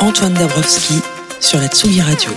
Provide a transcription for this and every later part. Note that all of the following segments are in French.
Antoine Dabrowski sur la Tsugi Radio.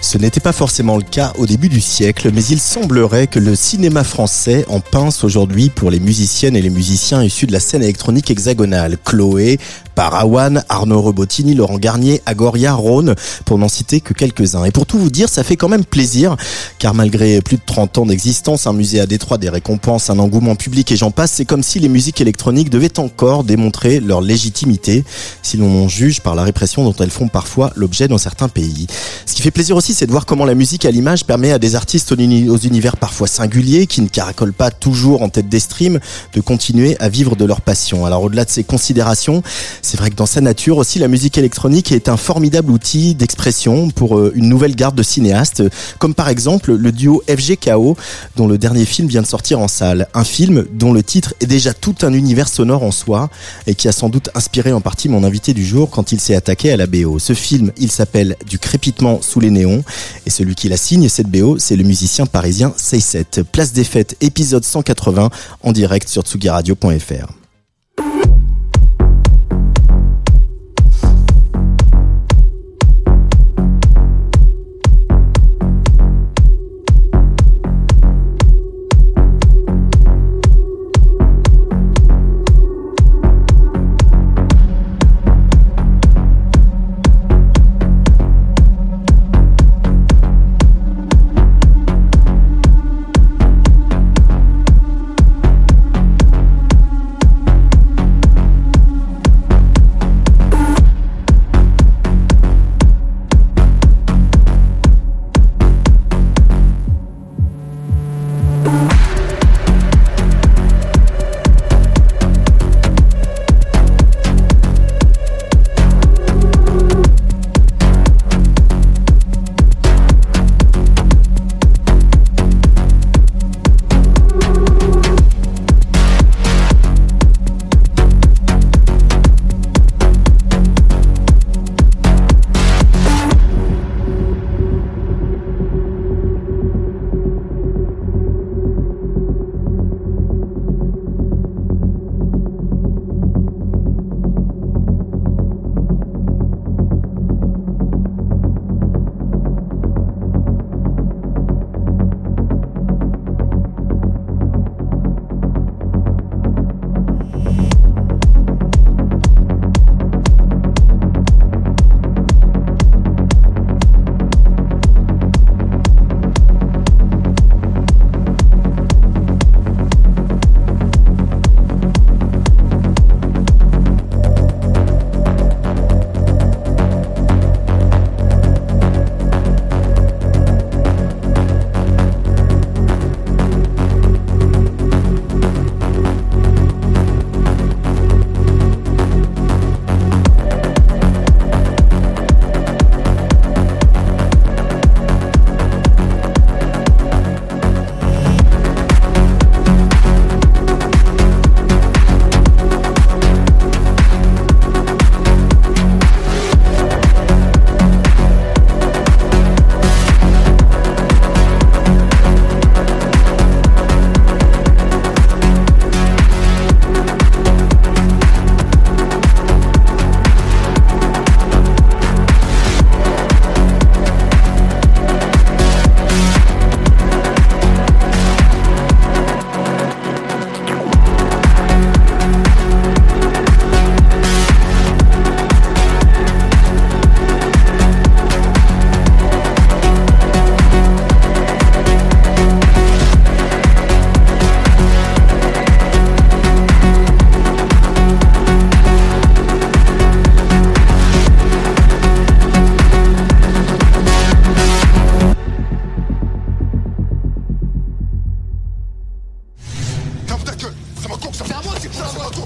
Ce n'était pas forcément le cas au début du siècle, mais il semblerait que le cinéma français en pince aujourd'hui pour les musiciennes et les musiciens issus de la scène électronique hexagonale. Chloé, Parawan, Arnaud Robotini, Laurent Garnier, Agoria, Rhône, pour n'en citer que quelques-uns. Et pour tout vous dire, ça fait quand même plaisir, car malgré plus de 30 ans d'existence, un musée à Détroit, des récompenses, un engouement public et j'en passe, c'est comme si les musiques électroniques devaient encore démontrer leur légitimité, si l'on juge par la répression dont elles font parfois l'objet dans certains pays. Ce qui fait plaisir aussi, c'est de voir comment la musique à l'image permet à des artistes aux univers parfois singuliers, qui ne caracolent pas toujours en tête des streams, de continuer à vivre de leur passion. Alors au-delà de ces considérations, c'est vrai que dans sa nature aussi, la musique électronique est un formidable outil d'expression pour euh, une nouvelle garde de cinéastes, comme par exemple le duo FGKO, dont le dernier film vient de sortir en salle. Un film dont le titre est déjà tout un univers sonore en soi et qui a sans doute inspiré en partie mon invité du jour quand il s'est attaqué à la BO. Ce film, il s'appelle Du crépitement sous les néons et celui qui la signe, cette BO, c'est le musicien parisien Seyset. Place des fêtes, épisode 180 en direct sur tsugiradio.fr.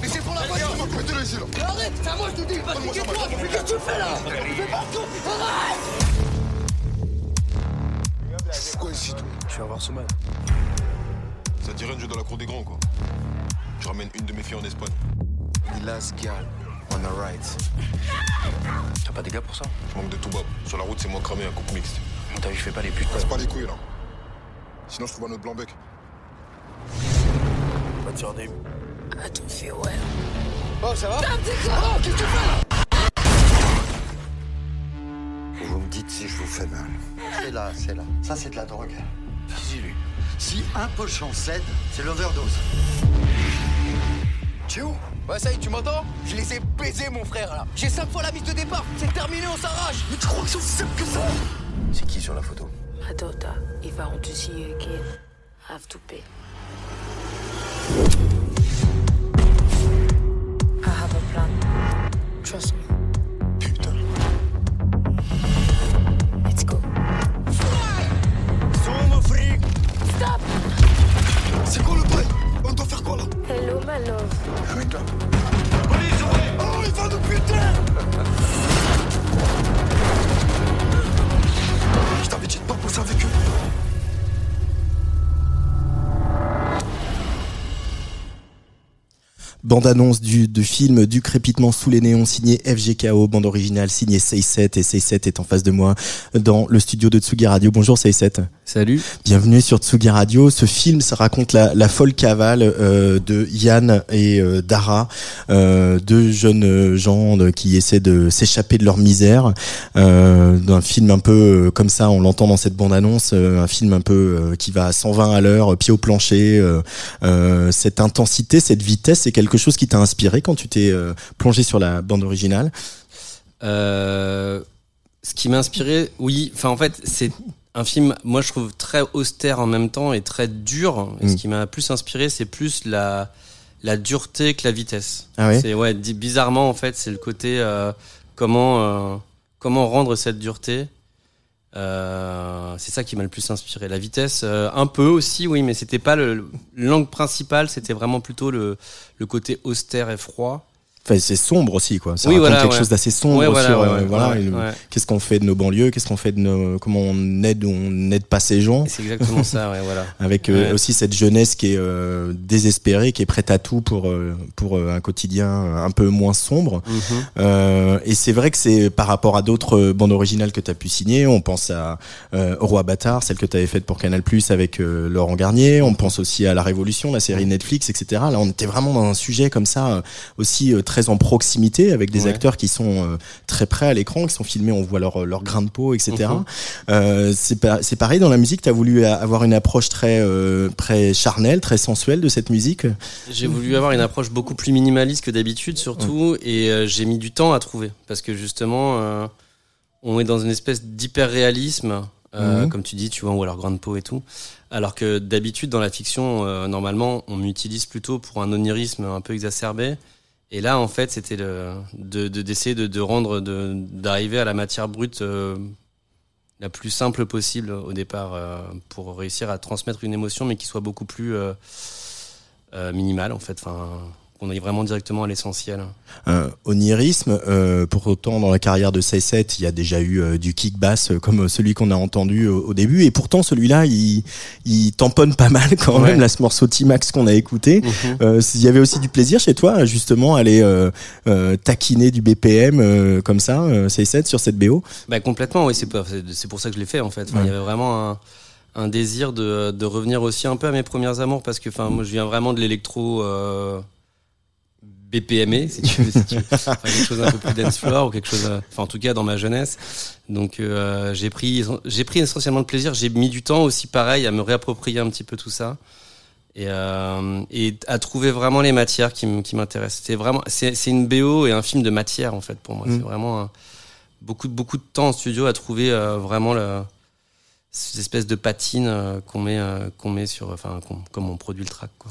Mais c'est pour la voiture arrête C'est à moi, je te dis Mais qu'est-ce que tu fais, là partout Arrête C'est quoi ici, toi Tu vas voir ce mal. Ça dirait un jeu dans la cour des grands, quoi. Je ramène une de mes filles en Espagne. The last girl on the right. T'as pas des gars pour ça Je manque de tout, Bob. Sur la route, c'est moi cramé, un couple mixte. T'as vu, je fais pas les putes. Passe pas les couilles, là. Sinon, je trouve un autre blanc-bec. Pas de. Attention, ouais. Oh, ça va Oh, qu'est-ce que tu fais là Vous me dites si je vous fais mal. C'est là, c'est là. Ça, c'est de la drogue. Dis-lui. Si un pochon cède, c'est l'overdose. Tu es où? Ouais, ça y est, tu m'entends? Je les ai baisés, mon frère, là. J'ai cinq fois la mise de départ. C'est terminé, on s'arrache. Mais tu crois que c'est aussi simple que ça? C'est qui sur la photo? Daughter, if I want to see you again, I have to pay. Trust me. Putain. Let's go. Stop! C'est quoi le bail On doit faire quoi là Hello, my love. Oh, il va nous buter Bande-annonce du, du film Du crépitement sous les néons signé FGKO, bande originale signée 7 et 7 est en face de moi dans le studio de Tsugi Radio. Bonjour 7 Salut. Bienvenue sur Tsugi Radio. Ce film, ça raconte la, la folle cavale euh, de Yann et euh, Dara, euh, deux jeunes euh, gens de- qui essaient de s'échapper de leur misère. Euh, d'un film un peu euh, comme ça, on l'entend dans cette bande-annonce, euh, un film un peu euh, qui va à 120 à l'heure, pied au plancher. cette intensité, cette vitesse, c'est quelque chose qui t'a inspiré quand tu t'es euh, plongé sur la bande originale? Euh, ce qui m'a inspiré, oui, enfin en fait, c'est un film, moi je trouve très austère en même temps et très dur. Et. Ce qui m'a plus inspiré, c'est plus la, la dureté que la vitesse. Ah ouais? C'est ouais, bizarrement en fait, c'est le côté euh, comment euh, comment rendre cette dureté. Euh, c'est ça qui m'a le plus inspiré. La vitesse, euh, un peu aussi, oui, mais c'était pas le, le- l'angle principal. C'était vraiment plutôt le, le côté austère et froid. Enfin, c'est sombre aussi, quoi. Ça Oui, raconte voilà, quelque ouais. chose d'assez sombre Ouais, sur euh, ouais, voilà, et ouais. qu'est-ce qu'on fait de nos banlieues, qu'est-ce qu'on fait de nos, comment on aide ou on n'aide pas ces gens. C'est exactement ça, ouais, voilà. Avec euh, aussi cette jeunesse qui est euh, désespérée, qui est prête à tout pour euh, pour euh, un quotidien un peu moins sombre. Mhm. Euh, et c'est vrai que c'est par rapport à d'autres euh, bandes originales que tu as pu signer. On pense à euh, Au Roi Bâtard, celle que tu avais faite pour Canal Plus avec euh, Laurent Garnier. On pense aussi à La Révolution, la série Netflix, etc. Là, on était vraiment dans un sujet comme ça, euh, aussi euh, très en proximité, avec des Ouais. acteurs qui sont euh, très près à l'écran, qui sont filmés, on voit leur, leur grain de peau, etc. Mhm. Euh, c'est pa- c'est pareil dans la musique. Tu as voulu avoir une approche très, euh, très charnelle, très sensuelle de cette musique? J'ai voulu avoir une approche beaucoup plus minimaliste que d'habitude, surtout, et euh, j'ai mis du temps à trouver. Parce que justement, euh, on est dans une espèce d'hyper-réalisme, euh, Mhm. comme tu dis, tu vois, ou alors grande peau et tout. Alors que d'habitude, dans la fiction, euh, normalement, on m'utilise plutôt pour un onirisme un peu exacerbé. Et là, en fait, c'était le- de de- d'essayer de, rendre, d'arriver à la matière brute euh, la plus simple possible au départ euh, pour réussir à transmettre une émotion, mais qui soit beaucoup plus euh, euh, minimale, en fait. Qu'on aille vraiment directement à l'essentiel. euh, onirisme. Euh, pour autant, dans la carrière de 7 il y a déjà eu euh, du kick bass euh, comme celui qu'on a entendu au, au début. Et pourtant, celui-là, il, il tamponne pas mal quand Ouais. même, là, ce morceau T-Max qu'on a écouté. Euh, Il y avait aussi du plaisir chez toi, justement, à aller taquiner du BPM euh, comme ça, euh, 7 sur cette BO. Bah, complètement, oui, c'est c'est pour ça que je l'ai fait en fait. Enfin, Il y avait vraiment un, un désir de, de revenir aussi un peu à mes premières amours parce que enfin, moi je viens vraiment de l'électro euh, BPMé, si tu veux, si tu veux. Enfin, quelque chose un peu plus dance floor ou quelque chose, euh, enfin en tout cas dans ma jeunesse. Donc euh, j'ai pris, j'ai pris essentiellement de plaisir. J'ai mis du temps aussi pareil à me réapproprier un petit peu tout ça. Et, euh, et à trouver vraiment les matières qui, m'intéressent. C'était vraiment, c'est c'est une BO et un film de matière en fait pour moi. Mm. C'est vraiment un- beaucoup, beaucoup de temps en studio à trouver euh, vraiment le, cette espèce de patine qu'on met, qu'on met sur, enfin, comme on produit le track. Quoi.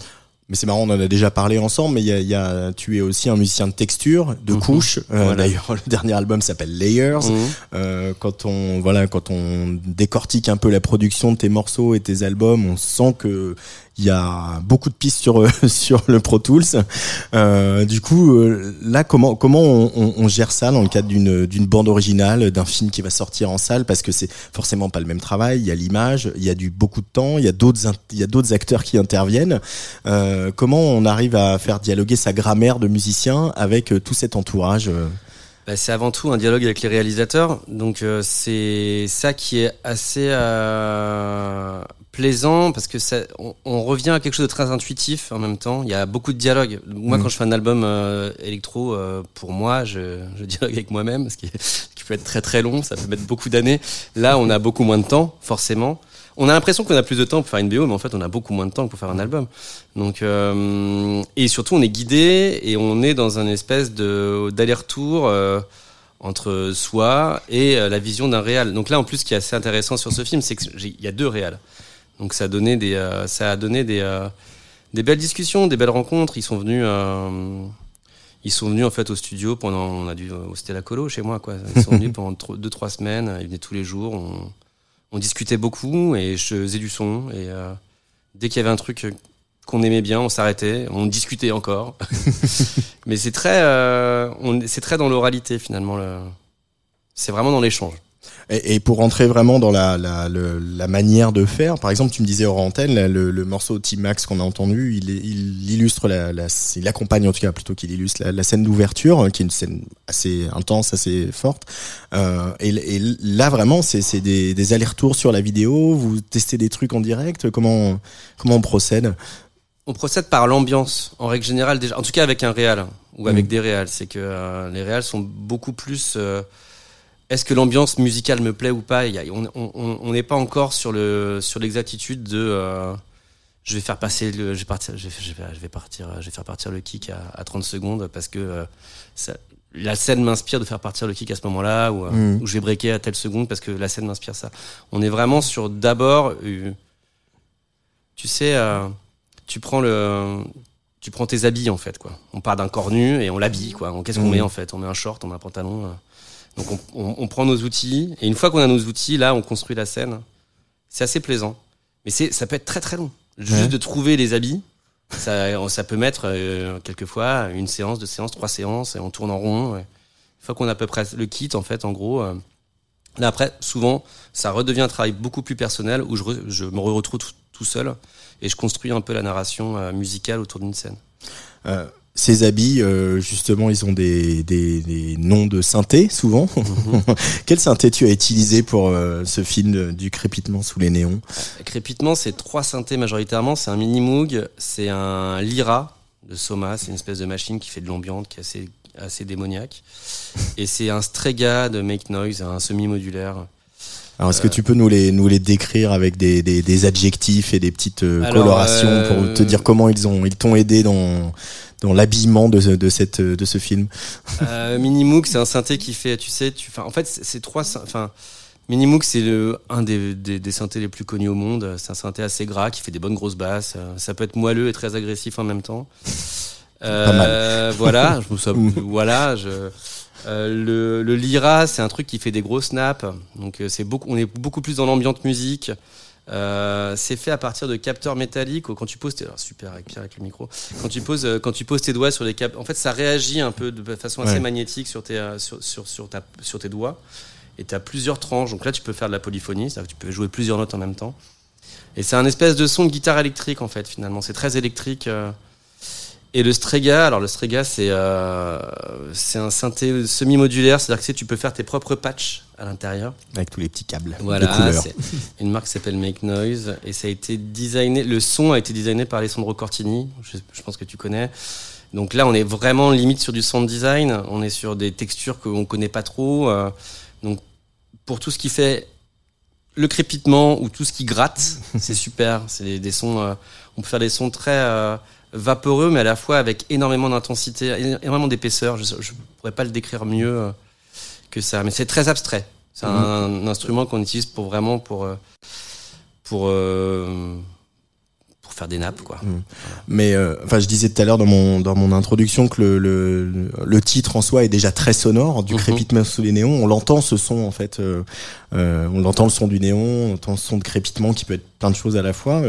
Mais c'est marrant, on en a déjà parlé ensemble, mais il y a, y a- tu es aussi un musicien de texture, de Mhm. couches. Euh, Voilà. D'ailleurs, le dernier album s'appelle Layers. Mhm. Euh, quand on voilà, quand on décortique un peu la production de tes morceaux et tes albums, on sent que il y a beaucoup de pistes sur euh, sur le Pro Tools. Euh, du coup, euh, là, comment comment on, on- on gère ça dans le cadre d'une d'une bande originale, d'un film qui va sortir en salle, parce que c'est forcément pas le même travail. Il y a l'image, il y a du beaucoup de temps, il y a d'autres il y a d'autres acteurs qui interviennent. Euh, comment on arrive à faire dialoguer sa grammaire de musicien avec euh, tout cet entourage Bah, c'est avant tout un dialogue avec les réalisateurs, donc euh, c'est ça qui est assez euh, plaisant parce que ça, on, on revient à quelque chose de très intuitif en même temps. Il y a beaucoup de dialogue. Moi, Mm. quand je fais un album euh, électro, euh, pour moi, je, je dialogue avec moi-même, ce qui, est- ce qui peut être très très long. Ça peut mettre beaucoup d'années. Là, on a beaucoup moins de temps, forcément. On a l'impression qu'on a plus de temps pour faire une BO, mais en fait, on a beaucoup moins de temps que pour faire un album. Donc, euh, et surtout, on est guidé et on est dans un espèce de d'aller-retour. entre soi et la vision d'un réal. Donc là, en plus, ce qui est assez intéressant sur ce film, c'est qu'il y a deux réals. Donc ça a donné des, euh, ça a donné des, euh, des belles discussions, des belles rencontres. Ils sont venus, euh, ils sont venus en fait au studio pendant, on a dû, c'était la colo chez moi quoi. Ils sont venus pendant tro- deux trois semaines. Ils venaient tous les jours. On, on discutait beaucoup et je faisais du son. Et dès qu'il y avait un truc qu'on aimait bien, on s'arrêtait, on discutait encore. Mais c'est très, c'est très dans l'oralité finalement. Le... C'est vraiment dans l'échange. Et, et pour rentrer vraiment dans la, la, le- la manière de faire, par exemple, tu me disais hors antenne, là, le, le morceau T-Max qu'on a entendu, il, il illustre la, la, il accompagne en tout cas plutôt qu'il illustre la, la scène d'ouverture, hein, qui est une scène assez intense, assez forte. Euh, et, et là vraiment, c'est des, des allers-retours sur la vidéo. Vous testez des trucs en direct. Comment comment on procède? On procède par l'ambiance, en règle générale déjà. En tout cas avec un réal ou avec Mm. des réals, c'est que euh, les réals sont beaucoup plus. euh, est-ce que l'ambiance musicale me plaît ou pas? On n'est pas encore sur le sur l'exactitude de. euh, je vais faire passer le, je vais partir, je vais, je partir, je vais faire partir le kick à, à 30 secondes parce que euh, ça, la scène m'inspire de faire partir le kick à ce moment-là ou, euh, Mm. ou je vais breaker à telle seconde parce que la scène m'inspire ça. On est vraiment sur d'abord, euh, tu sais, tu prends le, tu prends tes habits en fait quoi. On part d'un corps nu et on l'habille quoi. Qu'est-ce qu'on Mm. met en fait? On met un short, on met un pantalon. Donc on, on- on prend nos outils et une fois qu'on a nos outils, là, on construit la scène. C'est assez plaisant, mais c'est, ça peut être très très long. Juste Ouais. de trouver les habits, ça, ça peut mettre euh, quelquefois une séance, deux séances, trois séances et on tourne en rond. ouais. Une fois qu'on a à peu près le kit en fait, en gros. euh, Là après, souvent, ça redevient un travail beaucoup plus personnel où je, re- je me retrouve tout, tout seul et je construis un peu la narration euh, musicale autour d'une scène. Euh, Ces habits, euh, justement, ils ont des, des, des noms de synthé souvent. Quel synthé tu as utilisé pour euh, ce film de- du crépitement sous les néons? Crépitement, c'est trois synthés majoritairement. C'est un mini Moog, c'est un Lyra de Soma, c'est une espèce de machine qui fait de l'ambiance, qui est assez, assez démoniaque. Et c'est un Strega de Make Noise, un semi-modulaire. Alors, est-ce que tu peux nous les, nous les décrire avec des, des, des adjectifs et des petites euh, Alors, colorations euh, pour te dire comment ils ont ils t'ont aidé dans dans l'habillement de, ce- de cette de ce film? Euh, Minimoog, c'est un synthé qui fait, tu sais, tu, en fait, c'est trois, enfin, Minimoog, c'est le un des, des, des synthés les plus connus au monde. C'est un synthé assez gras qui fait des bonnes grosses basses. Euh, Ça peut être moelleux et très agressif en même temps. Euh, Voilà, je souviens- voilà, je. Euh, le, le Lyra, c'est un truc qui fait des gros snaps. Donc euh, c'est beaucoup, on est beaucoup plus dans l'ambiance musique. Euh, c'est fait à partir de capteurs métalliques. Quand tu poses, tes, alors, super avec Pierre avec le micro. Quand tu poses, quand tu poses tes doigts sur les capteurs, en fait, ça réagit un peu de façon assez Ouais. magnétique sur tes, sur, sur, sur, ta, sur tes doigts. Et tu as plusieurs tranches. Donc là, tu peux faire de la polyphonie, c'est-à-dire que tu peux jouer plusieurs notes en même temps. Et c'est un espèce de son de guitare électrique en fait. Finalement, c'est très électrique. Et le Strega, alors le Strega, c'est euh, un synthé semi-modulaire, c'est-à-dire que tu peux faire tes propres patchs à l'intérieur. avec tous les petits câbles Voilà, c'est une marque qui s'appelle Make Noise et ça a été designé. Le son a été designé par Alessandro Cortini, je, je pense que tu connais. Donc là, on est vraiment limite sur du sound design. On est sur des textures qu'on connaît pas trop. euh, donc pour tout ce qui fait le crépitement ou tout ce qui gratte, c'est super. C'est des, des sons. euh, on peut faire des sons très euh, vaporeux, mais à la fois avec énormément d'intensité, énormément d'épaisseur. Je, je pourrais pas le décrire mieux euh, que ça, mais c'est très abstrait. C'est un, instrument qu'on utilise pour vraiment pour euh, pour euh, pour faire des nappes quoi. mais euh, enfin je disais tout à l'heure dans mon dans mon introduction que le, le le titre en soi est déjà très sonore du Mhm. crépitement sous les néons on l'entend ce son en fait euh, euh, on entend le son du néon on entend le son de crépitement qui peut être plein de choses à la fois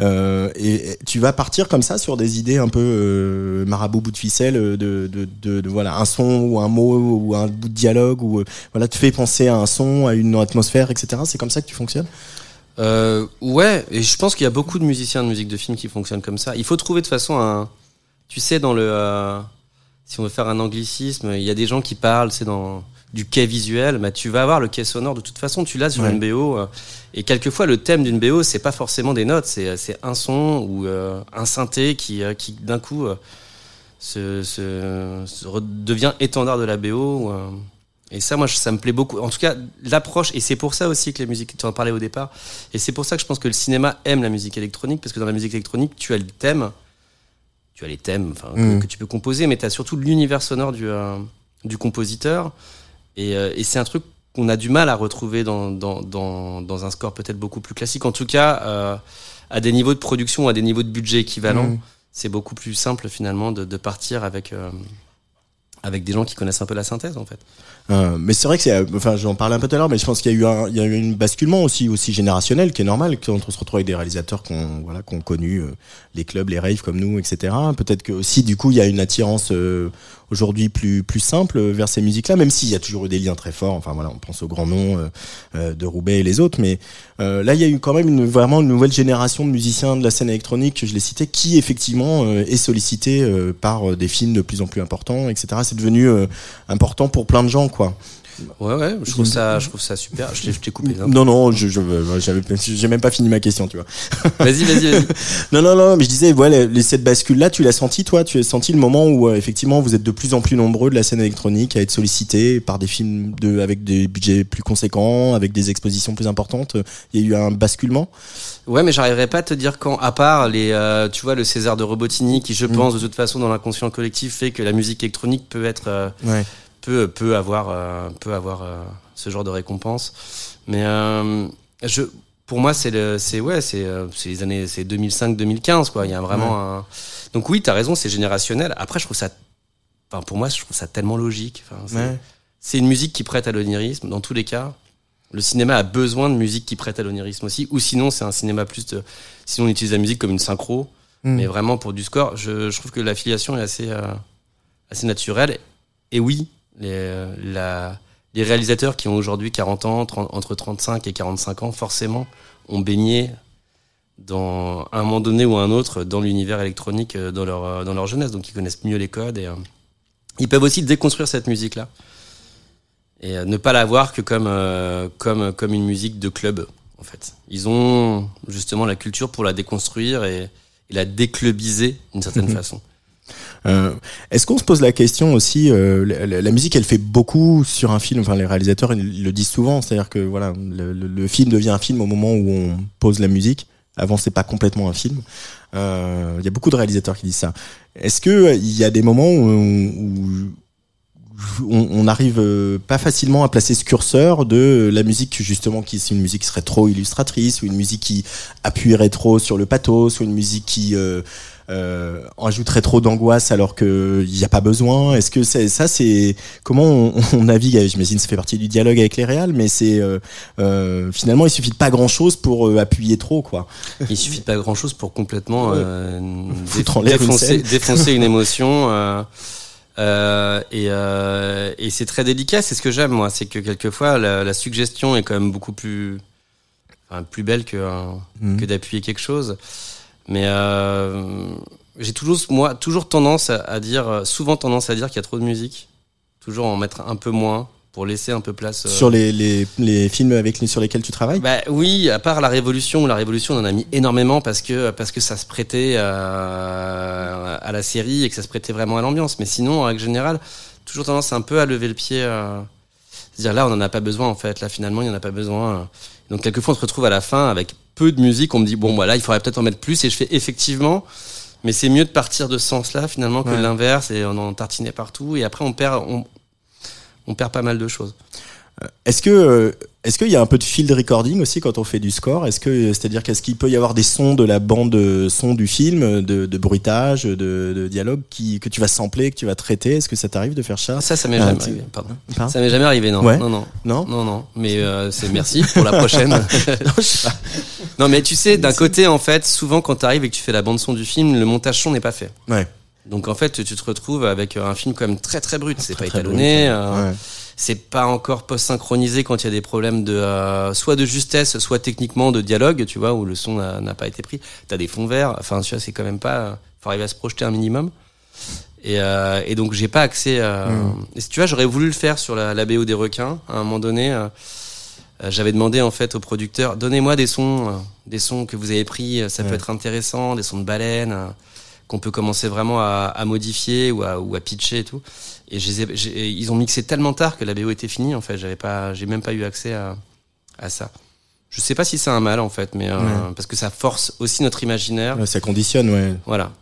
et, et tu vas partir comme ça sur des idées un peu marabout bout de ficelle de, de, de, de, voilà un son ou un mot ou un bout de dialogue ou voilà te fait penser à un son à une atmosphère etc c'est comme ça que tu fonctionnes? Euh, ouais, et je pense qu'il y a beaucoup de musiciens de musique de film qui fonctionnent comme ça. Il faut trouver de toute façon un, tu sais, dans le, euh, si on veut faire un anglicisme, il y a des gens qui parlent, c'est dans, du quai visuel, bah, tu vas avoir le quai sonore de toute façon, tu l'as sur une BO. euh, et quelquefois, le thème d'une BO, c'est pas forcément des notes, c'est c'est un son ou euh, un synthé qui, euh, qui d'un coup, euh, se, se- se re- devient étendard de la BO. euh. Et ça, moi, ça me plaît beaucoup. En tout cas, l'approche, et c'est pour ça aussi que les musiques, tu en parlais au départ, et c'est pour ça que je pense que le cinéma aime la musique électronique, parce que dans la musique électronique, tu as le thème, tu as les thèmes que- Mm. que, tu peux composer, mais tu as surtout l'univers sonore du, euh, du compositeur. Et, euh, et c'est un truc qu'on a du mal à retrouver dans, dans, dans, dans un score peut-être beaucoup plus classique. En tout cas, euh, à des niveaux de production, à des niveaux de budget équivalents, Mm. c'est beaucoup plus simple finalement de, de partir avec, avec des gens qui connaissent un peu la synthèse en fait. Euh, mais c'est vrai que c'est, euh, enfin, j'en parlais un peu tout à l'heure, mais je pense qu'il y a eu un, il y a eu un basculement aussi, aussi générationnel, qui est normal quand on se retrouve avec des réalisateurs qu'on, voilà, connu euh, les clubs, les raves comme nous, etc. Peut-être que aussi, du coup, il y a une attirance aujourd'hui plus, plus simple vers ces musiques-là, même s'il y a toujours eu des liens très forts. Enfin voilà, on pense aux grands noms de Roubaix et les autres, mais là, il y a eu quand même vraiment une nouvelle génération de musiciens de la scène électronique, je l'ai cité, qui effectivement est sollicité par des films de plus en plus importants, etc. devenu euh, important pour plein de gens, quoi. Ouais, ouais, je trouve ça, je trouve ça super. Je t'ai- coupé. hein. Non, non, je, je, j'avais, j'ai même pas fini ma question, tu vois. Vas-y, vas-y, vas-y. Non, non, non, mais je disais, voilà, les, cette bascule-là, tu l'as senti, toi, tu as senti le moment où, euh, effectivement, vous êtes de plus en plus nombreux de la scène électronique à être sollicités par des films de, avec des budgets plus conséquents, avec des expositions plus importantes? Il y a eu un basculement? Ouais, mais j'arriverai pas à te dire quand, à part les, euh, tu vois, le César de Robotini, qui je pense de toute façon dans l'inconscient collectif fait que la musique électronique peut être, euh, Ouais. Peut, peut avoir, euh, peut avoir euh, ce genre de récompense. Mais euh, je, pour moi, c'est le, c'est ouais, c'est, les années, c'est 2005-2015 quoi. Il y a vraiment un. Donc oui, t'as raison, c'est générationnel. Après, je trouve ça, enfin pour moi, je trouve ça tellement logique. Enfin, c'est, Ouais. une musique qui prête à l'onirisme dans tous les cas. Le cinéma a besoin de musique qui prête à l'onirisme aussi, ou sinon c'est un cinéma plus de. Sinon on utilise la musique comme une synchro, Mm. mais vraiment pour du score, je, je trouve que l'affiliation est assez, euh, assez naturelle. Et oui, les, euh, la, les réalisateurs qui ont aujourd'hui 40 ans, 30 entre 35 et 45 ans, forcément, ont baigné dans à un moment donné ou à un autre dans l'univers électronique euh, dans leur, euh, dans leur jeunesse, donc ils connaissent mieux les codes et euh, ils peuvent aussi déconstruire cette musique-là et euh, ne pas la voir que comme, euh, comme, comme une musique de club, en fait. Ils ont justement la culture pour la déconstruire et, et la déclubiser d'une certaine façon. Euh, Est-ce qu'on se pose la question aussi euh, la, musique, elle fait beaucoup sur un film. Enfin, les réalisateurs le disent souvent, c'est-à-dire que voilà, le, film devient un film au moment où on pose la musique. Avant, c'est pas complètement un film. Euh, Il y a beaucoup de réalisateurs qui disent ça. Est-ce que euh, il y a des moments où, on, on arrive euh, pas facilement à placer ce curseur de la musique justement qui c'est une musique qui serait trop illustratrice ou une musique qui appuierait trop sur le pathos ou une musique qui euh, euh, ajouterait trop d'angoisse alors que il n'y a pas besoin Est-ce que c'est ça c'est comment on, on navigue J'imagine que ça fait partie du dialogue avec les réals, mais c'est euh, euh, finalement il suffit de pas grand chose pour euh, appuyer trop quoi. Il suffit de pas grand chose pour complètement Ouais. euh, en une défoncer, une émotion. euh, et euh, et c'est très délicat. C'est ce que j'aime moi, c'est que quelquefois la, la suggestion est quand même beaucoup plus, enfin, plus belle que Mhm. que d'appuyer quelque chose. Mais euh, j'ai toujours moi toujours tendance à, à dire, euh, souvent tendance à dire qu'il y a trop de musique. Toujours en mettre un peu moins pour laisser un peu place. euh, Sur les, les, les films avec sur lesquels tu travailles? Bah oui, à part la Révolution, la Révolution on en a mis énormément parce que parce que ça se prêtait à, à la série et que ça se prêtait vraiment à l'ambiance. Mais sinon, en règle générale, toujours tendance un peu à lever le pied, se dire là on en a pas besoin en fait, là finalement il y en a pas besoin. Donc quelquefois on se retrouve à la fin avec peu de musique, on me dit bon voilà il faudrait peut-être en mettre plus et je fais effectivement. Mais c'est mieux de partir de ce sens-là finalement que Ouais. l'inverse et on en tartinait partout et après on perd on, on perd pas mal de choses. Est-ce que euh, est-ce qu'il y a un peu de field recording aussi quand on fait du score? Est-ce que c'est-à-dire qu'est-ce qu'il peut y avoir des sons de la bande euh, son du film, de, de bruitage, de, de dialogue qui que tu vas sampler, que tu vas traiter? Est-ce que ça t'arrive de faire ça? Ça, ça m'est Ah, jamais tu- arrivé. Pardon. Ça m'est jamais arrivé, non. Ouais. Non, non. Non? Non, non. Mais euh, c'est merci pour la prochaine. Non, je sais pas. non, mais tu sais, d'un côté, en fait, souvent quand t'arrives et que tu fais la bande son du film, le montage son n'est pas fait. Ouais. Donc en fait, tu te retrouves avec un film quand même très très brut. C'est pas étalonné. brut, euh, ouais. C'est pas encore post-synchronisé quand il y a des problèmes de euh, soit de justesse, soit techniquement de dialogue, tu vois, où le son n'a pas été pris. T'as des fonds verts. Enfin, tu vois, c'est quand même pas. Faut arriver à se projeter un minimum. Et, euh, et donc j'ai pas accès. À... Et si tu vois, j'aurais voulu le faire sur la, la BO des requins. À un moment donné, euh, euh, j'avais demandé en fait au producteur, donnez-moi des sons, euh, des sons que vous avez pris, euh, ça peut être intéressant, des sons de baleines euh, qu'on peut commencer vraiment à, à modifier ou à, ou à pitcher et tout. Et je les ai- j'ai- ils ont mixé tellement tard que la BO était finie. En fait, j'avais pas, j'ai même pas eu accès à, à ça. Je sais pas si c'est un mal en fait, mais euh, Ouais. parce que ça force aussi notre imaginaire. Ouais, ça conditionne, ouais. Voilà.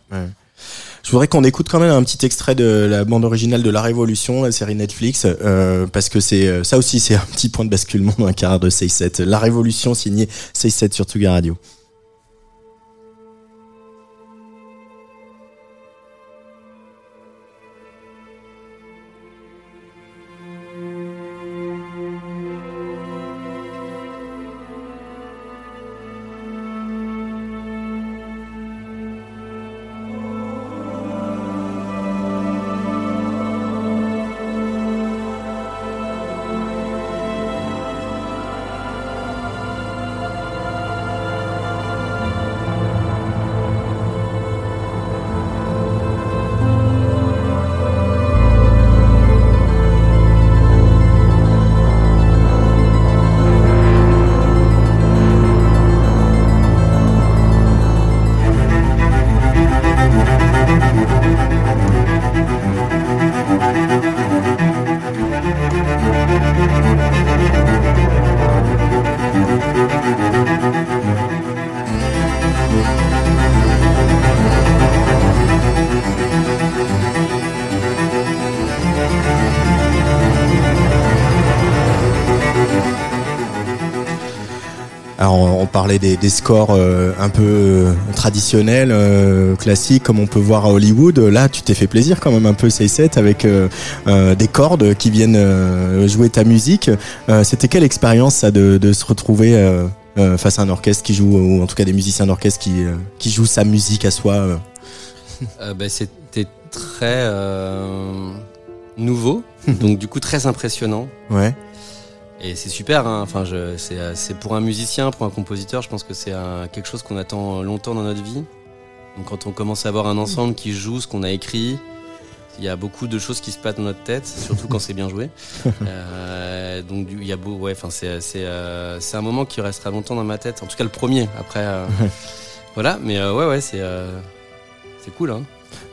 Je voudrais qu'on écoute quand même un petit extrait de la bande originale de La Révolution, la série Netflix, euh, parce que c'est euh, ça aussi c'est un petit point de basculement dans la carrière de 6-7. La Révolution signée 6-7 sur Tsuga Radio. Parlait des, des scores euh, un peu euh, traditionnels, euh, classiques, comme on peut voir à Hollywood. Là, tu t'es fait plaisir quand même un peu 6-7 avec euh, euh, des cordes qui viennent jouer ta musique. C'était quelle expérience ça de, de se retrouver face à un orchestre qui joue, ou en tout cas des musiciens d'orchestre qui, qui jouent sa musique à soi ben, c'était très nouveau, donc du coup très impressionnant. Ouais. Et c'est super, hein. enfin, c'est, euh, c'est pour un musicien, pour un compositeur, je pense que c'est quelque chose qu'on attend longtemps dans notre vie. Donc quand on commence à avoir un ensemble qui joue ce qu'on a écrit, il y a beaucoup de choses qui se passent dans notre tête, surtout quand c'est bien joué. Euh, donc il y a beau, ouais, enfin c'est c'est euh, un moment qui restera longtemps dans ma tête. En tout cas le premier. Après, euh, voilà. Mais euh, ouais, ouais, c'est euh, c'est cool, hein.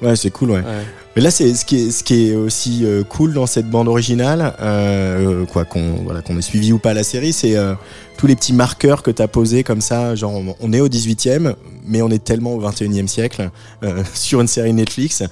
Ouais, c'est cool, ouais. Ouais. Mais là, c'est ce qui est ce qui est aussi euh, cool dans cette bande originale, euh, quoi qu'on voilà qu'on ait suivi ou pas la série, c'est euh, tous les petits marqueurs que t'as posés comme ça. Genre, on, on est au 18e, mais on est tellement au 21e siècle euh, sur une série Netflix.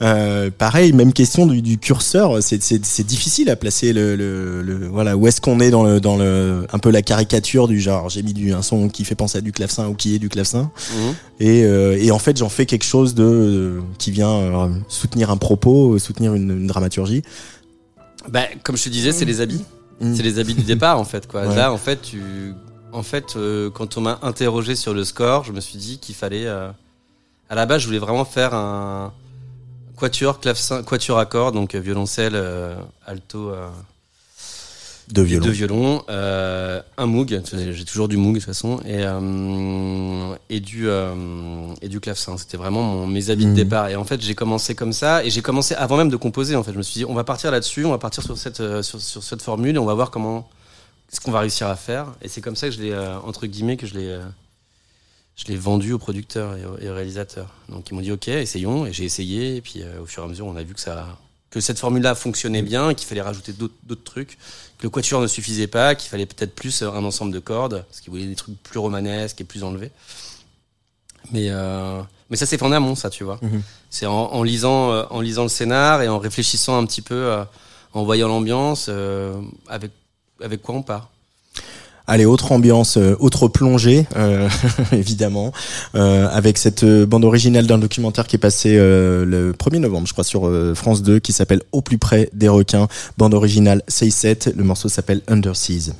Euh, pareil, même question du, du curseur. C'est c'est c'est difficile à placer le, le, le- voilà où est-ce qu'on est dans le dans le un peu la caricature du genre j'ai mis du un son qui fait penser à du clavecin ou qui est du clavecin. Mhm. Et, euh, et en fait, j'en fais quelque chose de qui vient euh, soutenir un propos, soutenir une, une dramaturgie. Bah, comme je te disais, c'est les habits. Mm. C'est les habits du départ en fait quoi. Ouais. Là en fait tu en fait euh, quand on m'a interrogé sur le score, je me suis dit qu'il fallait euh, à la base je voulais vraiment faire un quatuor clavecin quatuor à cordes donc euh, violoncelle alto euh, de et violon. deux violons euh, un moog, j'ai toujours du moog de toute façon et euh, et du euh, et du clavecin. C'était vraiment mon, mes habits Mhm. de départ et en fait j'ai commencé comme ça et j'ai commencé avant même de composer en fait. Je me suis dit on va partir là-dessus, on va partir sur cette sur, sur cette formule et on va voir comment ce qu'on va réussir à faire et c'est comme ça que je l'ai entre guillemets que je l'ai je l'ai vendu aux producteurs et aux, et aux réalisateurs. Donc ils m'ont dit ok essayons et j'ai essayé et puis euh, au fur et à mesure on a vu que ça que cette formule-là fonctionnait bien, qu'il fallait rajouter d'autres trucs, que le quatuor ne suffisait pas, qu'il fallait peut-être plus euh, un ensemble de cordes, parce qu'ils voulaient des trucs plus romanesques et plus enlevés. Mais euh, mais ça fait en amont, ça, tu vois. Mhm. C'est en, en lisant euh, en lisant le scénar et en réfléchissant un petit peu, euh, en voyant l'ambiance, avec avec quoi on part. Allez, autre ambiance, euh, autre plongée, euh, évidemment, euh, avec cette bande originale d'un documentaire qui est passé le 1er novembre, je crois, sur France 2, qui s'appelle Au plus près des requins. Bande originale 6-7, le morceau s'appelle Underseas.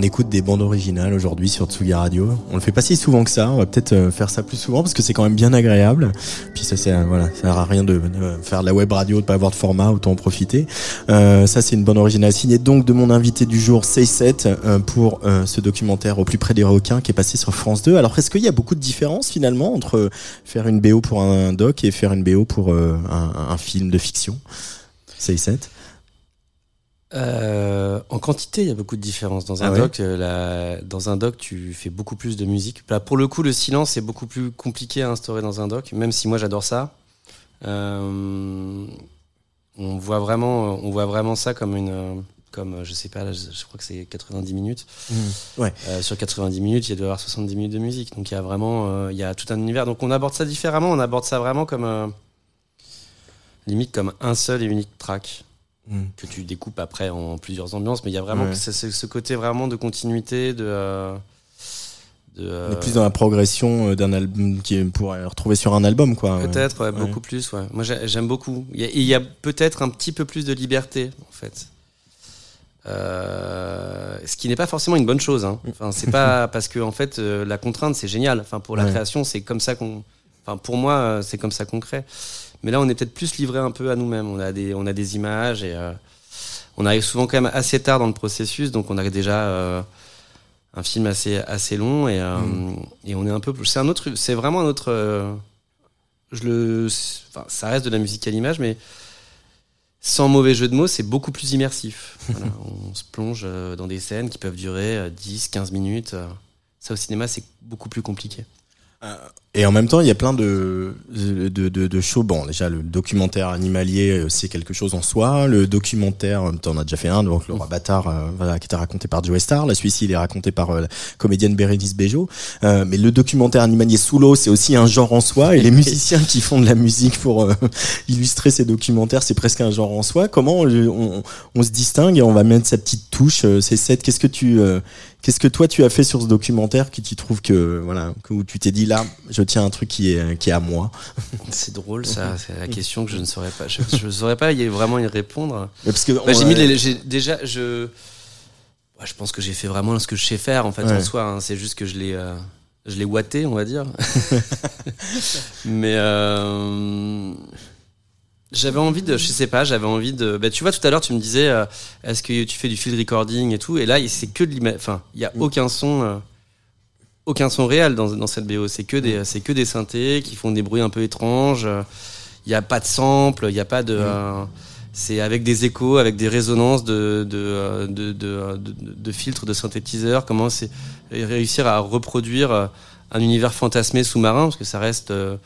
On écoute des bandes originales aujourd'hui sur Tsugi Radio. On le fait pas si souvent que ça. On va peut-être euh, faire ça plus souvent parce que c'est quand même bien agréable. Puis ça, c'est voilà, ça sert à rien de, faire de la web radio, de pas avoir de format, autant en profiter. Euh, ça, c'est une bande originale signée donc de mon invité du jour, C7, euh, pour ce documentaire au plus près des requins qui est passé sur France 2. Alors, est-ce qu'il y a beaucoup de différences finalement entre faire une BO pour un doc et faire une BO pour un, un film de fiction? C7 euh, en quantité, il y a beaucoup de différences. Dans un Ah doc, euh, la- dans un doc, tu fais beaucoup plus de musique. Là, pour le coup, le silence est beaucoup plus compliqué à instaurer dans un doc, même si moi j'adore ça. Euh, on voit vraiment, on voit vraiment ça comme une, comme je sais pas, là, je, je crois que c'est 90 minutes. Ouais. Euh, sur 90 minutes, il doit y avoir 70 minutes de musique. Donc il y a vraiment, il y a tout un univers. Donc on aborde ça différemment. On aborde ça vraiment comme limite comme un seul et unique track Mm. que tu découpes après en plusieurs ambiances, mais il y a vraiment Ouais. ce, côté vraiment de continuité, de. euh, de On est plus dans la progression euh, d'un album qui est pour retrouver sur un album, quoi. Peut-être, ouais, Ouais. beaucoup plus. Ouais. Moi, j'ai- j'aime beaucoup. Il y a, peut-être un petit peu plus de liberté, en fait. Euh, ce qui n'est pas forcément une bonne chose. Hein. Enfin, c'est pas parce que en fait, euh, la contrainte, c'est génial. Enfin, pour la Ouais. création, c'est comme ça qu'on. Enfin, pour moi, c'est comme ça qu'on crée. Mais là, on est peut-être plus livré un peu à nous-mêmes. On a des, on a des images et euh, on arrive souvent quand même assez tard dans le processus, donc on a déjà euh, un film assez, assez long et, euh, et on est un peu. C'est un autre, c'est vraiment un autre. euh, je le, enfin, ça reste de la musique à l'image, mais sans mauvais jeu de mots, c'est beaucoup plus immersif. Voilà, on se plonge dans des scènes qui peuvent durer euh, 10, 15 minutes. Ça, au cinéma, c'est beaucoup plus compliqué. Et en même temps, il y a plein de, de, de, de shows. Bon, déjà, le documentaire animalier, euh, c'est quelque chose en soi. Le documentaire, euh, t'en as déjà fait un, donc Le Roi Bâtard, euh, voilà, qui était raconté par Joe Star. Là, celui-ci, il est raconté par euh, la comédienne Bérénice Bejo. Euh, mais le documentaire animalier sous l'eau, c'est aussi un genre en soi. Et les musiciens qui font de la musique pour euh, illustrer ces documentaires, c'est presque un genre en soi. Comment on, on, on se distingue et on va mettre sa petite touche euh, C'est cette. Qu'est-ce que tu euh, Qu'est-ce que toi tu as fait sur ce documentaire qui tu trouves que voilà que où tu t'es dit là je tiens un truc qui est qui est à moi? C'est drôle, ça. C'est la question que je ne saurais pas. Je ne saurais pas y vraiment y répondre. Mais parce que Bah, j'ai mis les- j'ai déjà je je pense que j'ai fait vraiment ce que je sais faire en fait Ouais. en soi hein. c'est juste que je l'ai euh, je l'ai ouaté on va dire mais euh, j'avais envie de je sais pas j'avais envie de bah, tu vois tout à l'heure tu me disais euh, est-ce que tu fais du field recording et tout et là c'est que de l'image enfin il y a aucun son euh, aucun son réel dans, dans cette BO c'est que des c'est que des synthés qui font des bruits un peu étranges il n'y a pas de sample il n'y a pas de euh, c'est avec des échos, avec des résonances de, de, euh, de, de, euh, de- filtres, de synthétiseurs. Comment c'est réussir à reproduire euh, un univers fantasmé sous-marin, parce que ça reste, euh,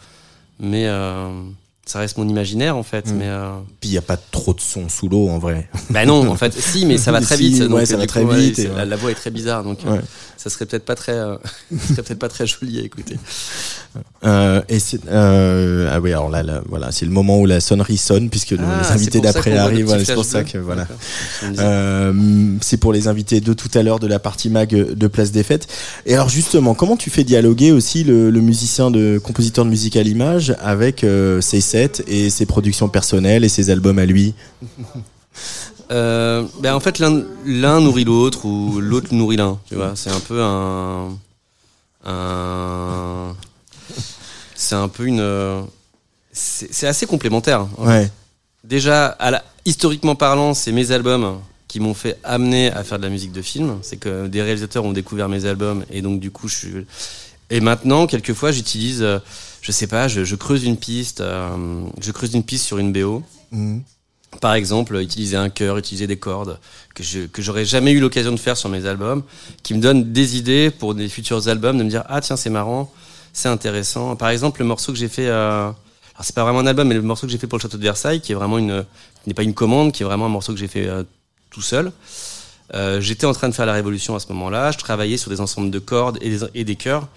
mais euh, ça reste mon imaginaire en fait. Mm. Mais euh, puis il y a pas trop de son sous l'eau en vrai bah non, en fait, si, mais ça va très Si, vite. ouais, donc, ça va très ouais, vite, et ouais. la, la voix est très bizarre, donc euh, Ouais. ça serait peut-être pas très, euh, serait peut-être pas très joli à écouter. euh, et c'est euh, ah oui alors là, là, voilà c'est le moment où la sonnerie sonne puisque Ah, les invités d'après arrivent voilà, c'est pour ça que voilà. Euh, c'est pour les invités de tout à l'heure de la partie mag de Place des Fêtes. Et alors justement, comment tu fais dialoguer aussi le, le musicien de compositeur de musique à l'image avec euh, ses et ses productions personnelles et ses albums à lui Euh, ben en fait, l'un nourrit l'autre ou l'autre nourrit l'un. Tu vois, c'est un peu un, un c'est un peu une, c'est assez complémentaire. hein. Ouais. Déjà, à la, historiquement parlant, c'est mes albums qui m'ont fait amener à faire de la musique de film. C'est que des réalisateurs ont découvert mes albums et donc du coup, je suis. Et maintenant, quelquefois, j'utilise, euh, je sais pas, je, je creuse une piste, euh, je creuse une piste sur une BO Mhm. par exemple, utiliser un chœur, utiliser des cordes que je que j'aurais jamais eu l'occasion de faire sur mes albums, qui me donnent des idées pour des futurs albums, de me dire ah tiens c'est marrant, c'est intéressant. Par exemple, le morceau que j'ai fait, euh, alors c'est pas vraiment un album, mais le morceau que j'ai fait pour le château de Versailles, qui est vraiment une, n'est pas une commande, qui est vraiment un morceau que j'ai fait euh, tout seul. Euh, J'étais en train de faire la révolution à ce moment-là. Je travaillais sur des ensembles de cordes et des, et des chœurs.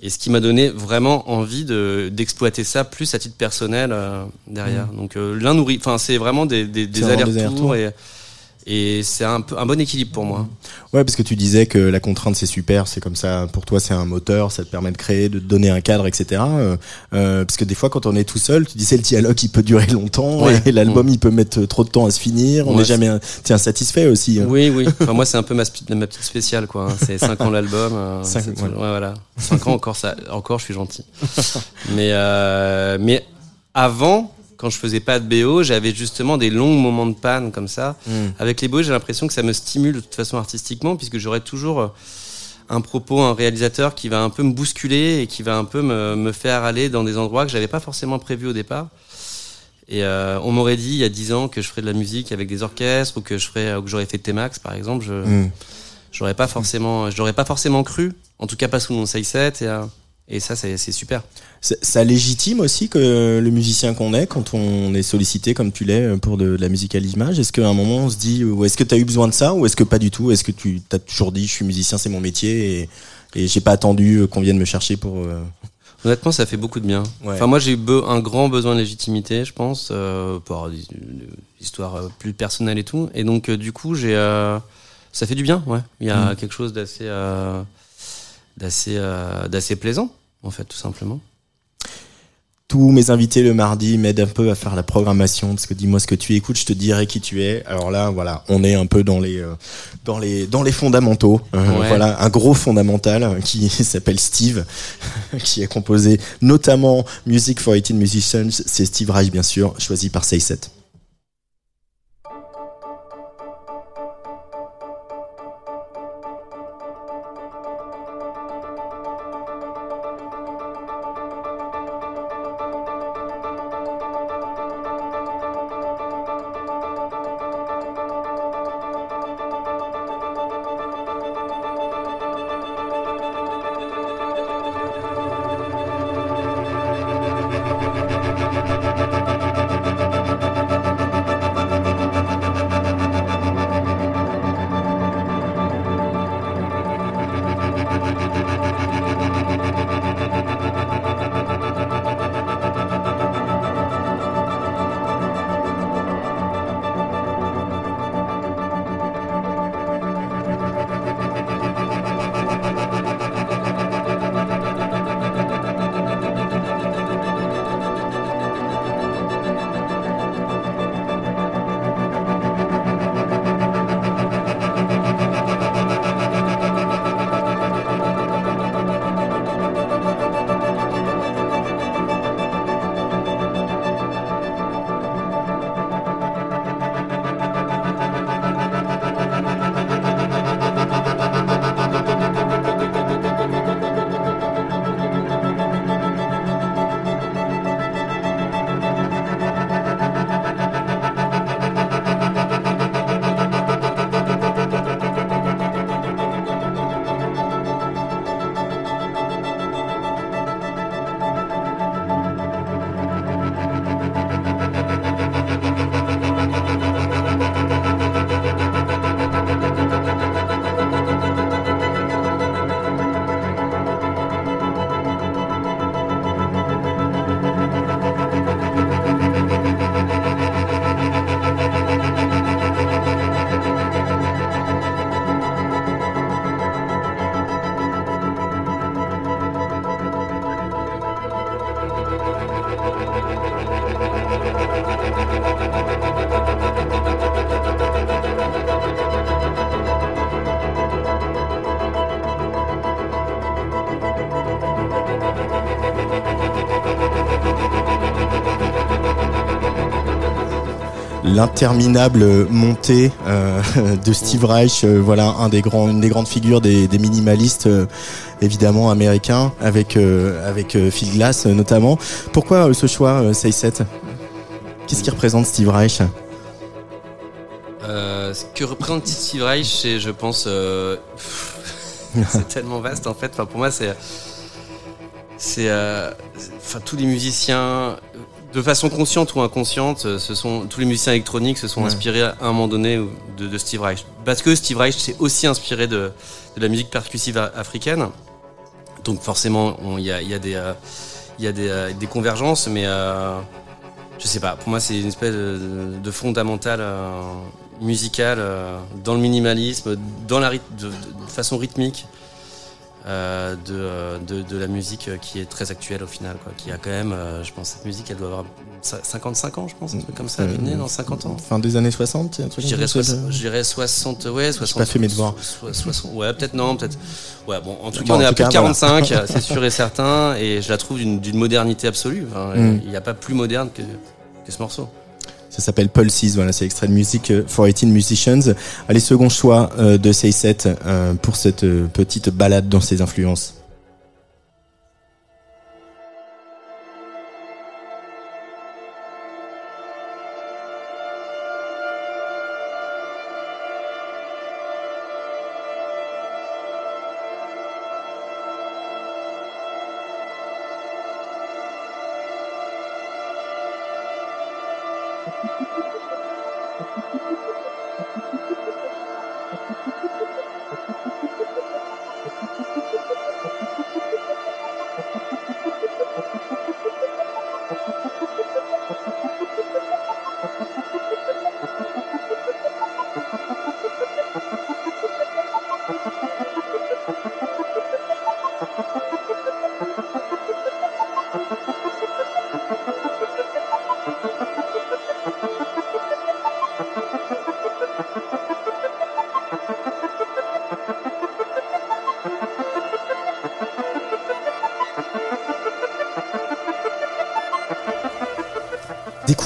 Et ce qui m'a donné vraiment envie de d'exploiter ça plus à titre personnel euh, derrière. Donc euh, l'un nourrit, enfin c'est vraiment des, des, des allers-retours et Et c'est un, bon équilibre pour moi. Ouais, parce que tu disais que la contrainte c'est super, c'est comme ça. Pour toi, c'est un moteur, ça te permet de créer, de te donner un cadre, etc. Euh, euh, parce que des fois, quand on est tout seul, tu disais le dialogue il peut durer longtemps Ouais. et l'album Mm. il peut mettre trop de temps à se finir. On Ouais, n'est jamais insatisfait aussi. hein. Oui, oui. Enfin, moi, c'est un peu ma, petite spéciale, quoi. hein. C'est 5 ans l'album. euh, Cinq- c'est tout. ouais. ouais, voilà. 5 ans encore, ça, encore, je suis gentil. Mais, euh, mais avant, quand je faisais pas de BO, j'avais justement des longs moments de panne comme ça. Mm. Avec les BO, j'ai l'impression que ça me stimule de toute façon artistiquement, puisque j'aurais toujours euh, un propos, un réalisateur qui va un peu me bousculer et qui va un peu me, me faire aller dans des endroits que j'avais pas forcément prévus au départ. Et euh, on m'aurait dit il y a 10 ans que je ferais de la musique avec des orchestres ou que je ferais ou que j'aurais fait T-Max par exemple, je Mm. j'aurais pas forcément j'aurais pas forcément cru, en tout cas pas sous mon 6-7 et euh, et ça c'est super. Ça légitime aussi que le musicien qu'on est, quand on est sollicité comme tu l'es pour de, de la musique à l'image, est-ce qu'à un moment on se dit, ou est-ce que tu as eu besoin de ça, ou est-ce que pas du tout? Est-ce que tu t'as toujours dit, je suis musicien, c'est mon métier, et, et j'ai pas attendu qu'on vienne me chercher pour... euh, Honnêtement, ça fait beaucoup de bien. Ouais. Enfin, moi, j'ai eu un grand besoin de légitimité, je pense, euh, pour des, histoires euh, plus personnelles et tout. Et donc, euh, du coup, j'ai, euh, ça fait du bien, ouais. Il y a Mm. quelque chose d'assez, euh, d'assez, euh, d'assez plaisant, en fait, tout simplement. Tous mes invités le mardi m'aident un peu à faire la programmation parce que dis-moi ce que tu écoutes, je te dirai qui tu es. Alors là, voilà, on est un peu dans les euh, dans les dans les fondamentaux. Euh, Ouais. Voilà, un gros fondamental qui s'appelle Steve, qui a composé notamment Music for 18 Musicians. C'est Steve Reich bien sûr, choisi par 6-7. L'interminable montée euh, de Steve Reich, euh, voilà un des grands, une des grandes figures des, minimalistes euh, évidemment américains, avec avec Phil Glass notamment. Pourquoi ce choix, euh, 6-7 Qu'est-ce qui représente Steve Reich? Ce que représente Steve Reich, c'est, je pense, c'est tellement vaste en fait. Enfin, pour moi, c'est, c'est- enfin, tous les musiciens, de façon consciente ou inconsciente, euh, ce sont tous les musiciens électroniques se sont Ouais. inspirés à un moment donné de, de Steve Reich, parce que Steve Reich s'est aussi inspiré de, de la musique percussive africaine. Donc forcément, il y a, il y a des, euh, il y a des, euh, des convergences, mais euh, je sais pas. Pour moi, c'est une espèce de, de fondamental. musicale, euh, dans le minimalisme, dans la de façon rythmique. Euh, de, euh, de, de la musique qui est très actuelle au final, quoi. Qui a quand même, euh, je pense, cette musique, elle doit avoir 55 ans, je pense, un truc comme ça, elle est dans 50 ans. Fin des années 60, un truc Je dirais, comme ça, soix- je dirais 60, ouais, 60. pas fait mes devoirs. so- 60, ouais, peut-être non, peut-être. Ouais, bon, en tout Bon, cas, on est à plus de cas, voilà. 45, c'est sûr et certain, et je la trouve d'une d'une modernité absolue. Enfin, Mm. Il n'y a pas plus moderne que, que ce morceau. Ça s'appelle Pulses, voilà, c'est extrait de musique euh, for 18 Musicians. Allez, second choix euh, de Say 7 euh, pour cette petite balade dans ses influences.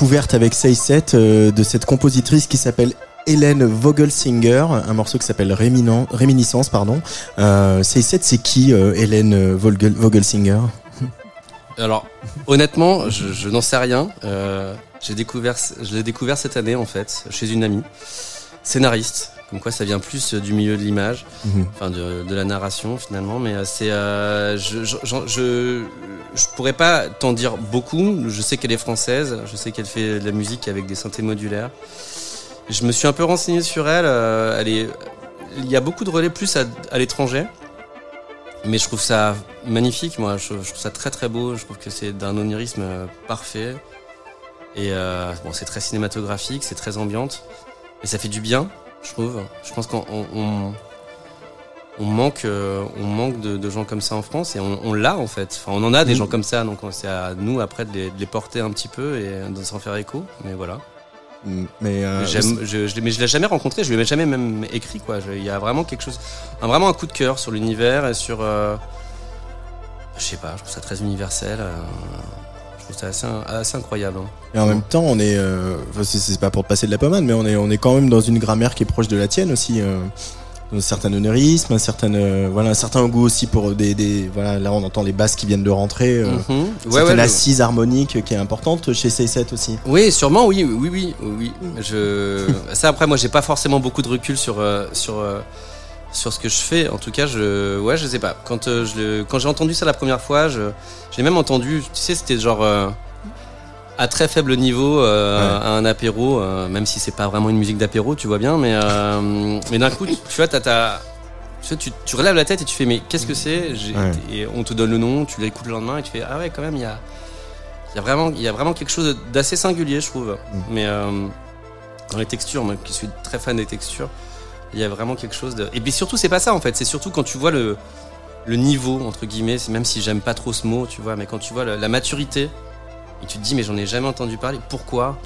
Découverte avec Say 7 euh, de cette compositrice qui s'appelle Hélène Vogelsinger, un morceau qui s'appelle Réminiscence, pardon. Euh, Say 7 c'est qui euh, Hélène Vogel- Vogelsinger? Alors, honnêtement, je, je n'en sais rien. Euh, j'ai découvert, je l'ai découvert cette année en fait, chez une amie, scénariste. Comme quoi, ça vient plus du milieu de l'image, Mhm. enfin de, de la narration finalement. Mais c'est, je, je, je, pourrais pas t'en dire beaucoup. Je sais qu'elle est française. Je sais qu'elle fait de la musique avec des synthés modulaires. Je me suis un peu renseigné sur elle. euh, elle est, il y a beaucoup de relais plus à, l'étranger. Mais je trouve ça magnifique, moi. Je, je trouve ça très très beau. Je trouve que c'est d'un onirisme euh, parfait. Et euh, bon, c'est très cinématographique, c'est très ambiante. Et ça fait du bien, je trouve. Je pense qu'on on, on- on manque, euh, on manque de, de gens comme ça en France et on, on l'a en fait. Enfin, on en a des Mm. gens comme ça, donc c'est à nous après de les, de les porter un petit peu et de s'en faire écho. Mais voilà. Mais euh, je, je, l'ai- mais je l'ai jamais rencontré, je lui ai jamais même écrit quoi. Il y a vraiment quelque chose, un, vraiment un coup de cœur sur l'univers et sur, euh, je sais pas, je trouve ça très universel. euh, je trouve ça assez, assez incroyable. hein. Et en même temps, on est, euh, c'est- c'est pas pour te passer de la pommade, mais on est, on est quand même dans une grammaire qui est proche de la tienne aussi. Un certain un certain, euh, voilà, un certain goût aussi pour des, des, voilà, là on entend les basses qui viennent de rentrer. Euh. Ouais, certaine ouais, le- assise harmonique qui est importante chez C7 aussi. Oui, sûrement, oui, oui, oui, oui. Je... Ça, après, moi, j'ai pas forcément beaucoup de recul sur, euh, sur, euh, sur ce que je fais. En tout cas, je, ouais, je sais pas. Quand, euh, je le- quand j'ai entendu ça la première fois, je, j'ai même entendu, tu sais, c'était genre euh, à très faible niveau, euh, Ouais. à un apéro, euh, même si c'est pas vraiment une musique d'apéro, tu vois bien, mais, euh, mais d'un coup, tu vois, t'as ta. Tu, tu, tu relèves la tête et tu fais, mais qu'est-ce que c'est? Ouais. Et on te donne le nom, tu l'écoutes le lendemain et tu fais, ah ouais, quand même, il y a. Y, a vraiment, il y a vraiment quelque chose d'assez singulier, je trouve. Mais euh, dans les textures, moi qui suis très fan des textures, il y a vraiment quelque chose de. Et puis surtout, c'est pas ça en fait. C'est surtout quand tu vois le, le niveau, entre guillemets, même si j'aime pas trop ce mot, tu vois, mais quand tu vois la maturité, et tu te dis, mais j'en ai jamais entendu parler, pourquoi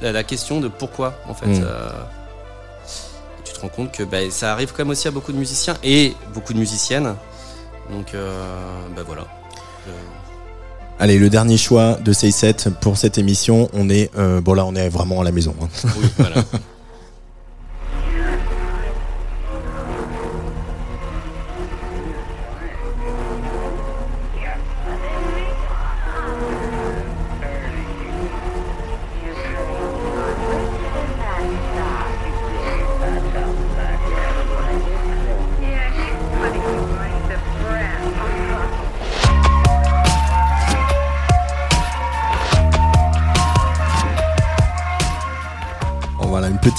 la, la question de pourquoi, en fait. Mm. euh, tu te rends compte que bah, ça arrive quand même aussi à beaucoup de musiciens et beaucoup de musiciennes. Donc, euh, bah voilà. Je- Allez, le dernier choix de C7 pour cette émission, on est, euh, bon là on est vraiment à la maison. hein. Oui, voilà.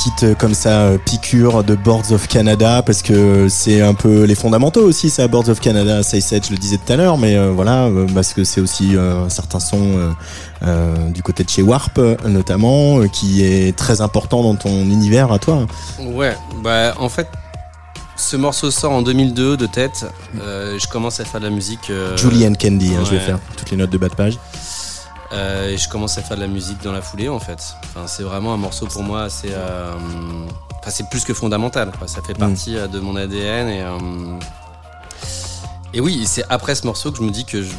petite euh, comme ça euh, piqûre de Boards of Canada parce que c'est un peu les fondamentaux aussi ça Boards of Canada 6-7 je le disais tout à l'heure mais euh, voilà parce que c'est aussi euh, un certain son euh, du côté de chez Warp notamment qui est très important dans ton univers à toi Ouais, bah en fait, ce morceau sort en 2002 de tête. Je commence à faire de la musique. Julie and Candy hein, je vais faire toutes les notes de bas de page et je commence à faire de la musique dans la foulée en fait. Enfin, c'est vraiment un morceau pour moi assez. euh, Enfin, c'est plus que fondamental. quoi. Ça fait partie euh, de mon ADN et. euh, Et oui, c'est après ce morceau que je me dis que je.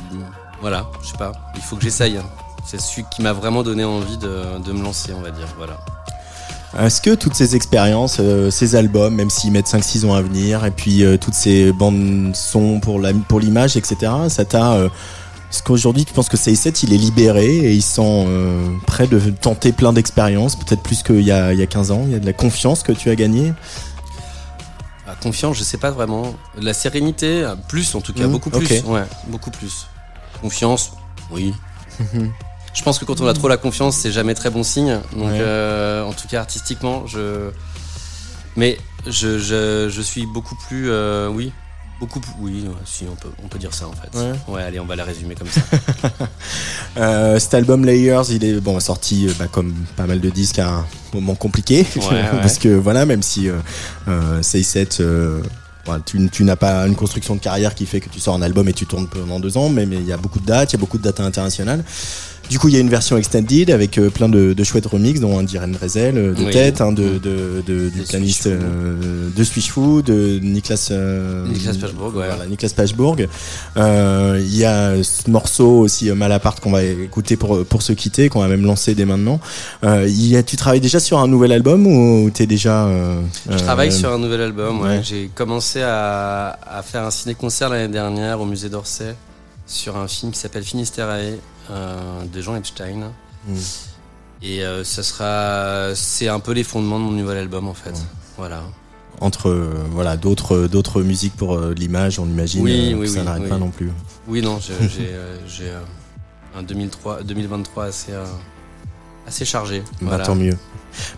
Voilà, je sais pas, il faut que j'essaye. C'est celui qui m'a vraiment donné envie de, de me lancer, on va dire. Voilà. Est-ce que toutes ces expériences, euh, ces albums, même s'ils mettent 5-6 ans à venir, et puis euh, toutes ces bandes son pour la pour l'image, etc., ça t'a... euh, est-ce qu'aujourd'hui tu penses que CI7 il est libéré et il sent euh, prêt de tenter plein d'expériences, peut-être plus qu'il y a, il y a 15 ans Il y a de la confiance que tu as gagnée Ah, confiance, je sais pas vraiment. La sérénité, plus en tout cas, Mhm, beaucoup plus. Ouais, beaucoup plus. Confiance, oui. je pense que quand on a trop la confiance, c'est jamais très bon signe. Donc, Ouais. euh, en tout cas, artistiquement, je. Mais je, je, je suis beaucoup plus. euh, oui. Beaucoup. Oui, si, on peut, on peut dire ça en fait. Ouais. allez, on va la résumer comme ça. Euh, cet album Layers, il est bon sorti euh, bah, comme pas mal de disques à un moment compliqué Ouais, ouais. parce que voilà, même si euh, euh, CI7, euh, tu, tu n'as pas une construction de carrière qui fait que tu sors un album et tu tournes pendant deux ans, mais mais il y a beaucoup de dates, il y a beaucoup de dates internationales. Du coup, il y a une version extended avec euh, plein de, de chouettes remixes, dont un d'Irene Drezel euh, de Oui. tête, hein, de, de, de- du pianiste euh, de de Niklas, Niklas Pachbourg, ouais. voilà, Niklas Pachbourg. Il y a ce morceau aussi Malaparte qu'on va écouter pour pour se quitter, qu'on va même lancer dès maintenant. Y a, tu travailles déjà sur un nouvel album ou t'es déjà Je travaille sur un nouvel album. ouais. ouais. J'ai commencé à, à faire un ciné-concert l'année dernière au musée d'Orsay sur un film qui s'appelle Finisterae de Jean Epstein. Mm. Et euh, ça sera, c'est un peu les fondements de mon nouvel album en fait. Voilà. entre euh, voilà d'autres d'autres musiques pour euh, l'image, on imagine. Oui, euh, oui, ça oui, n'arrête pas non plus. Oui, non, j'ai euh, euh, un 2003, 2023 assez, euh, assez chargé. Bah, tant mieux.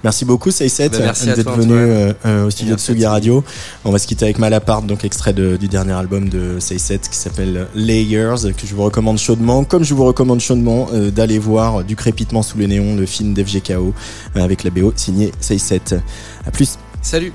Merci beaucoup, Say7, merci à d'être venu euh, euh, au studio de Merci Sugi. Radio. On va se quitter avec Malaparte, donc extrait de- du dernier album de Say7 qui s'appelle Layers, que je vous recommande chaudement. Comme je vous recommande chaudement euh, d'aller voir Du crépitement sous les néons, le film d'FGKO, euh, avec la BO signée Say7. À plus. Salut